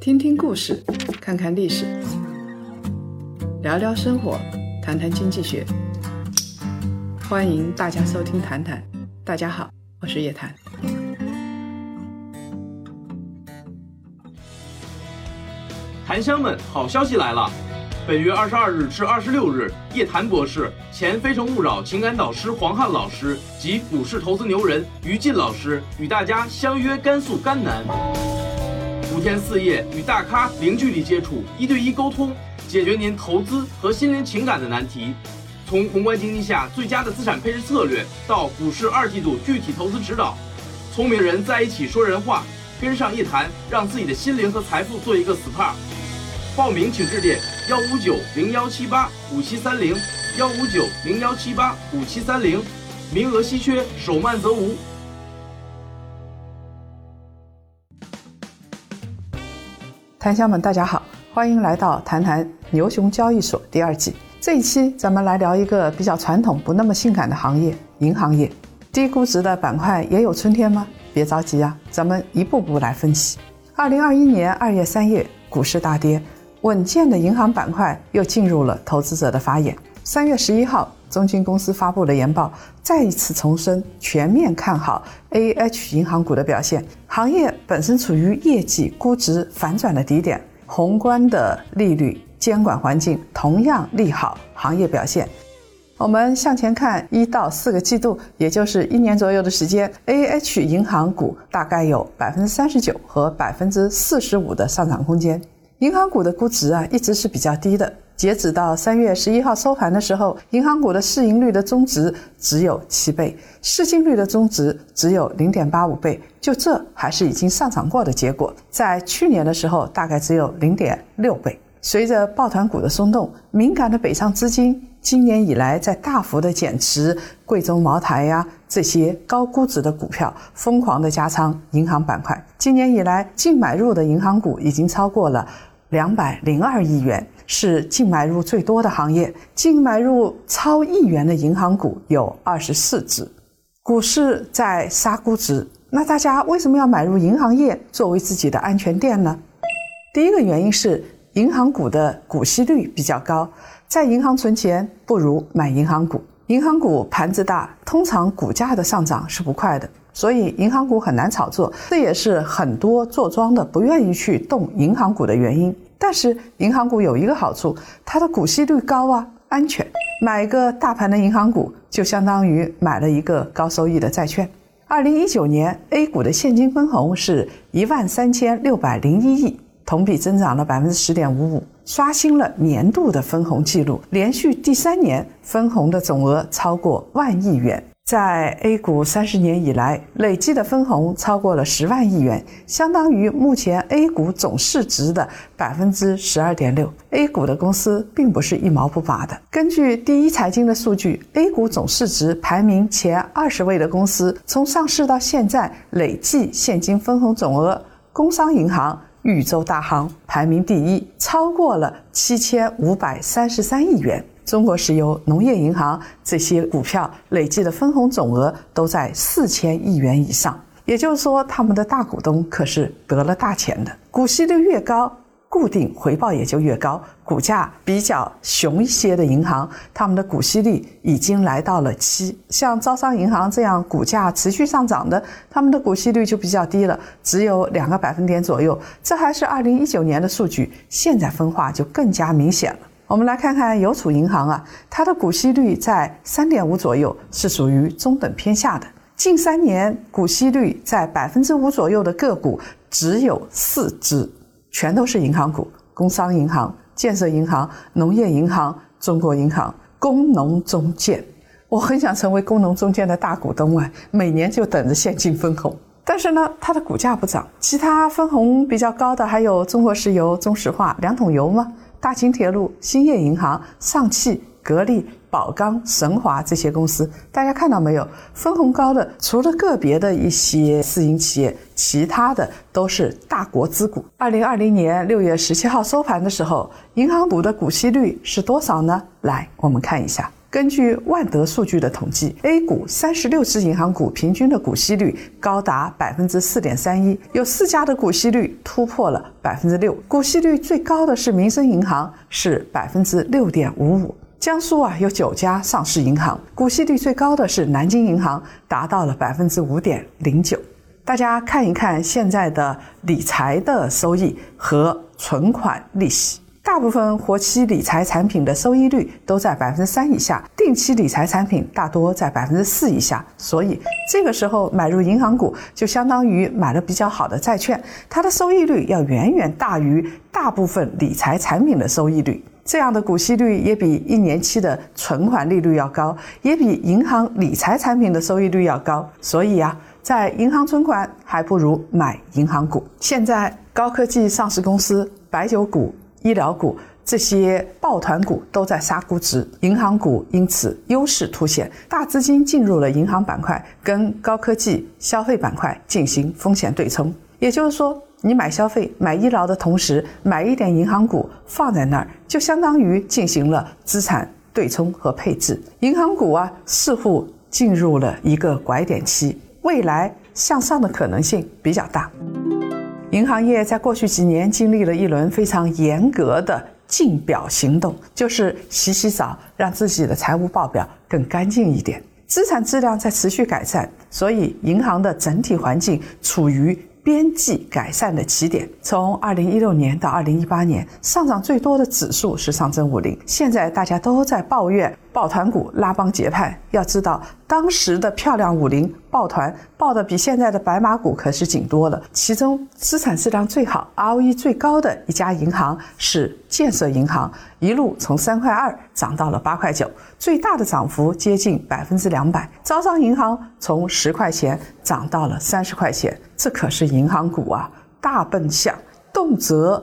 听听故事，看看历史，聊聊生活，谈谈经济学。欢迎大家收听《谈谈》，大家好，我是叶檀。檀香们，好消息来了！本月二十二日至二十六日，叶檀博士、前《非诚勿扰》情感导师黄汉老师及股市投资牛人于进老师与大家相约甘肃甘南，五天四夜与大咖零距离接触，一对一沟通，解决您投资和心灵情感的难题。从宏观经济下最佳的资产配置策略，到股市二季度具体投资指导，聪明人在一起说人话，跟上叶檀，让自己的心灵和财富做一个 SPA。报名请致电幺五九零幺七八五七三零幺五九零幺七八五七三零，名额稀缺，手慢则无。檀香们，大家好，欢迎来到《谈谈牛熊交易所》第二季。这一期咱们来聊一个比较传统、不那么性感的行业——银行业。低估值的板块也有春天吗？别着急啊，咱们一步步来分析。二零二一年二月、三月，股市大跌，稳健的银行板块又进入了投资者的法眼。三月十一号，中金公司发布了研报，再一次重申全面看好 A H 银行股的表现。行业本身处于业绩估值反转的低点，宏观的利率监管环境同样利好行业表现。我们向前看一到四个季度，也就是一年左右的时间，A H 银行股大概有百分之三十九和百分之四十五的上涨空间。银行股的估值啊，一直是比较低的。截止到三月十一号收盘的时候，银行股的市盈率的中值只有七倍，市净率的中值只有零点八五倍。就这还是已经上涨过的结果，在去年的时候大概只有零点六倍。随着抱团股的松动，敏感的北上资金今年以来在大幅的减持贵州茅台呀这些高估值的股票，疯狂的加仓银行板块。今年以来净买入的银行股已经超过了两百零二亿元。是净买入最多的行业，净买入超亿元的银行股有二十四只。股市在杀估值，那大家为什么要买入银行业作为自己的安全垫呢？第一个原因是银行股的股息率比较高，在银行存钱不如买银行股。银行股盘子大，通常股价的上涨是不快的，所以银行股很难炒作，这也是很多做庄的不愿意去动银行股的原因。但是银行股有一个好处，它的股息率高啊，安全。买一个大盘的银行股，就相当于买了一个高收益的债券。二零一九年 A 股的现金分红是一万三千六百零一亿，同比增长了百分之十点五五，刷新了年度的分红记录，连续第三年分红的总额超过万亿元。在 A 股三十年以来，累计的分红超过了十万亿元，相当于目前 A 股总市值的百分之十二点六。A 股的公司并不是一毛不拔的。根据第一财经的数据，A 股总市值排名前二十位的公司，从上市到现在累计现金分红总额，工商银行、豫州大行排名第一，超过了七千五百三十三亿元。中国石油、农业银行这些股票累计的分红总额都在四千亿元以上，也就是说，他们的大股东可是得了大钱的。股息率越高，固定回报也就越高。股价比较熊一些的银行，他们的股息率已经来到了七。像招商银行这样股价持续上涨的，他们的股息率就比较低了，只有两个百分点左右。这还是二零一九年的数据，现在分化就更加明显了。我们来看看邮储银行啊，它的股息率在三点五左右，是属于中等偏下的。近三年股息率在百分之五左右的个股只有四只，全都是银行股：工商银行、建设银行、农业银行、中国银行、工农中建。我很想成为工农中建的大股东啊，每年就等着现金分红。但是呢，它的股价不涨。其他分红比较高的还有中国石油、中石化、两桶油吗？大秦铁路、兴业银行、上汽、格力、宝钢、神华这些公司，大家看到没有？分红高的，除了个别的一些私营企业，其他的都是大国资股。二零二零年六月十七号收盘的时候，银行股的股息率是多少呢？来，我们看一下。根据万德数据的统计，A 股三十六只银行股平均的股息率高达百分之四点三一，有四家的股息率突破了百分之六，股息率最高的是民生银行，是百分之六点五五。江苏啊有九家上市银行，股息率最高的是南京银行，达到了百分之五点零九。大家看一看现在的理财的收益和存款利息，大部分活期理财产品的收益率都在百分之三以下，定期理财产品大多在百分之四以下。所以这个时候买入银行股，就相当于买了比较好的债券，它的收益率要远远大于大部分理财产品的收益率。这样的股息率也比一年期的存款利率要高，也比银行理财产品的收益率要高。所以呀，在银行存款还不如买银行股。现在高科技上市公司、白酒股、医疗股这些抱团股都在杀估值，银行股因此优势凸显，大资金进入了银行板块，跟高科技、消费板块进行风险对冲。也就是说。你买消费、买医疗的同时，买一点银行股放在那儿，就相当于进行了资产对冲和配置。银行股啊，似乎进入了一个拐点期，未来向上的可能性比较大。银行业在过去几年经历了一轮非常严格的净表行动，就是洗洗澡，让自己的财务报表更干净一点，资产质量在持续改善，所以银行的整体环境处于。边际改善的起点，从二零一六年到二零一八年，上涨最多的指数是上证五零。现在大家都在抱怨抱团股拉帮结派，要知道当时的漂亮五零。抱团抱的比现在的白马股可是紧多了。其中资产质量最好、ROE 最高的一家银行是建设银行，一路从三块二涨到了八块九，最大的涨幅接近百分之两百。招商银行从十块钱涨到了三十块钱，这可是银行股啊，大笨象，动辄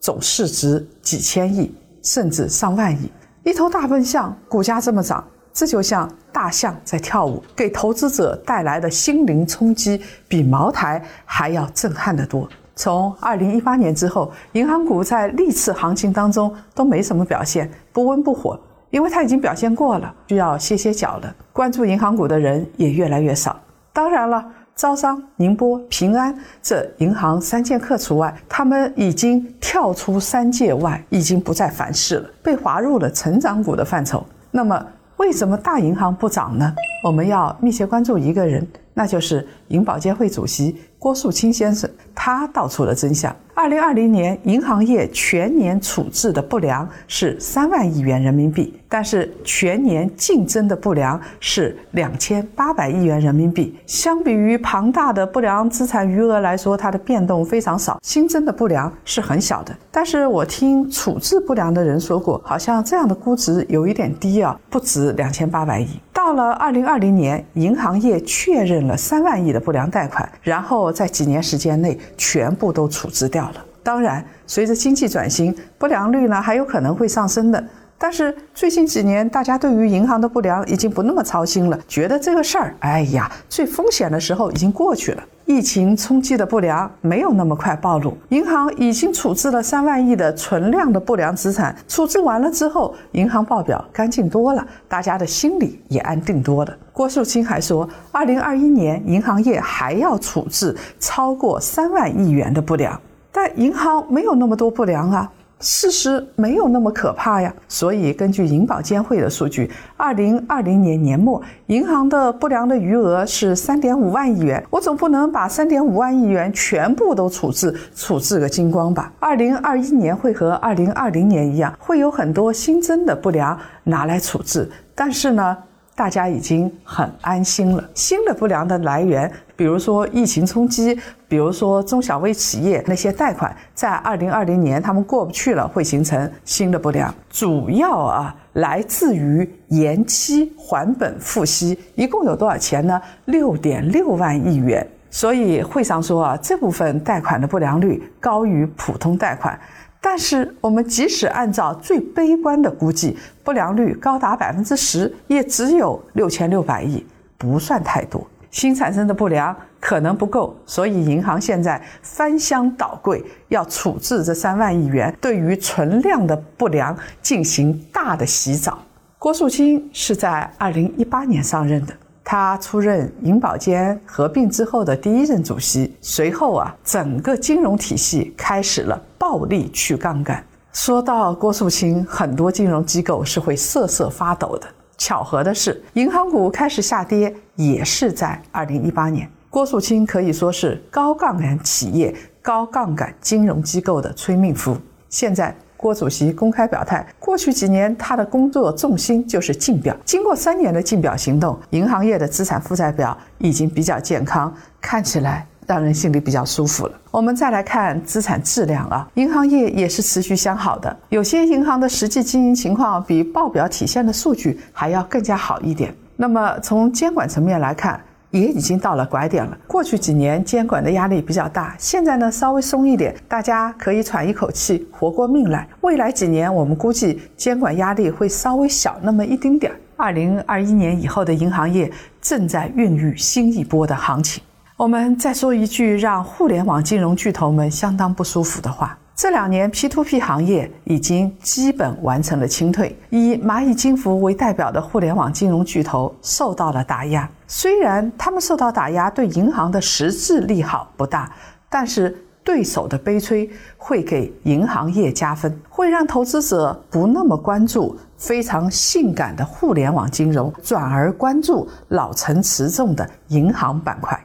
总市值几千亿甚至上万亿，一头大笨象股价这么涨。这就像大象在跳舞，给投资者带来的心灵冲击比茅台还要震撼得多。从二零一八年之后，银行股在历次行情当中都没什么表现，不温不火，因为它已经表现过了，需要歇歇脚了。关注银行股的人也越来越少。当然了，招商、宁波、平安这银行三剑客除外，他们已经跳出三界外，已经不再反噬了，被划入了成长股的范畴。那么。为什么大银行不涨呢？我们要密切关注一个人，那就是银保监会主席郭树清先生，他道出了真相。二零二零年，银行业全年处置的不良是三万亿元人民币，但是全年净增的不良是两千八百亿元人民币。相比于庞大的不良资产余额来说，它的变动非常少，新增的不良是很小的。但是我听处置不良的人说过，好像这样的估值有一点低啊，不止两千八百亿。到了二零二零年，银行业确认了三万亿的不良贷款，然后在几年时间内全部都处置掉。了。当然，随着经济转型，不良率呢还有可能会上升的。但是最近几年，大家对于银行的不良已经不那么操心了，觉得这个事儿，哎呀，最风险的时候已经过去了。疫情冲击的不良没有那么快暴露，银行已经处置了三万亿的存量的不良资产，处置完了之后，银行报表干净多了，大家的心里也安定多了。郭树清还说，二零二一年银行业还要处置超过三万亿元的不良。但银行没有那么多不良啊，事实没有那么可怕呀。所以根据银保监会的数据，二零二零年年末银行的不良的余额是三点五万亿元。我总不能把三点五万亿元全部都处置处置个精光吧？二零二一年会和二零二零年一样，会有很多新增的不良拿来处置。但是呢？大家已经很安心了。新的不良的来源，比如说疫情冲击，比如说中小微企业那些贷款，在二零二零年他们过不去了，会形成新的不良。主要啊，来自于延期还本付息，一共有多少钱呢？六点六万亿元。所以会上说啊，这部分贷款的不良率高于普通贷款。但是，我们即使按照最悲观的估计，不良率高达百分之十，也只有六千六百亿，不算太多。新产生的不良可能不够，所以银行现在翻箱倒柜，要处置这三万亿元，对于存量的不良进行大的洗澡。郭树清是在二零一八年上任的，他出任银保监合并之后的第一任主席。随后啊，整个金融体系开始了暴力去杠杆。说到郭树清，很多金融机构是会瑟瑟发抖的。巧合的是，银行股开始下跌也是在二零一八年。郭树清可以说是高杠杆企业、高杠杆金融机构的催命符。现在。郭主席公开表态，过去几年他的工作重心就是竞表。经过三年的竞表行动，银行业的资产负债表已经比较健康，看起来让人心里比较舒服了。我们再来看资产质量啊，银行业也是持续向好的，有些银行的实际经营情况比报表体现的数据还要更加好一点。那么从监管层面来看，也已经到了拐点了。过去几年监管的压力比较大，现在呢稍微松一点，大家可以喘一口气，活过命来。未来几年，我们估计监管压力会稍微小那么一丁点儿。二零二一年以后的银行业正在孕育新一波的行情。我们再说一句让互联网金融巨头们相当不舒服的话。这两年，P2P 行业已经基本完成了清退，以蚂蚁金服为代表的互联网金融巨头受到了打压。虽然他们受到打压对银行的实质利好不大，但是对手的悲催会给银行业加分，会让投资者不那么关注非常性感的互联网金融，转而关注老成持重的银行板块。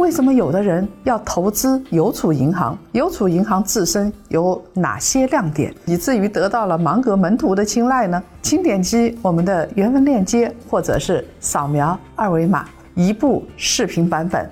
为什么有的人要投资邮储银行？邮储银行自身有哪些亮点，以至于得到了芒格门徒的青睐呢？请点击我们的原文链接，或者是扫描二维码，一部视频版本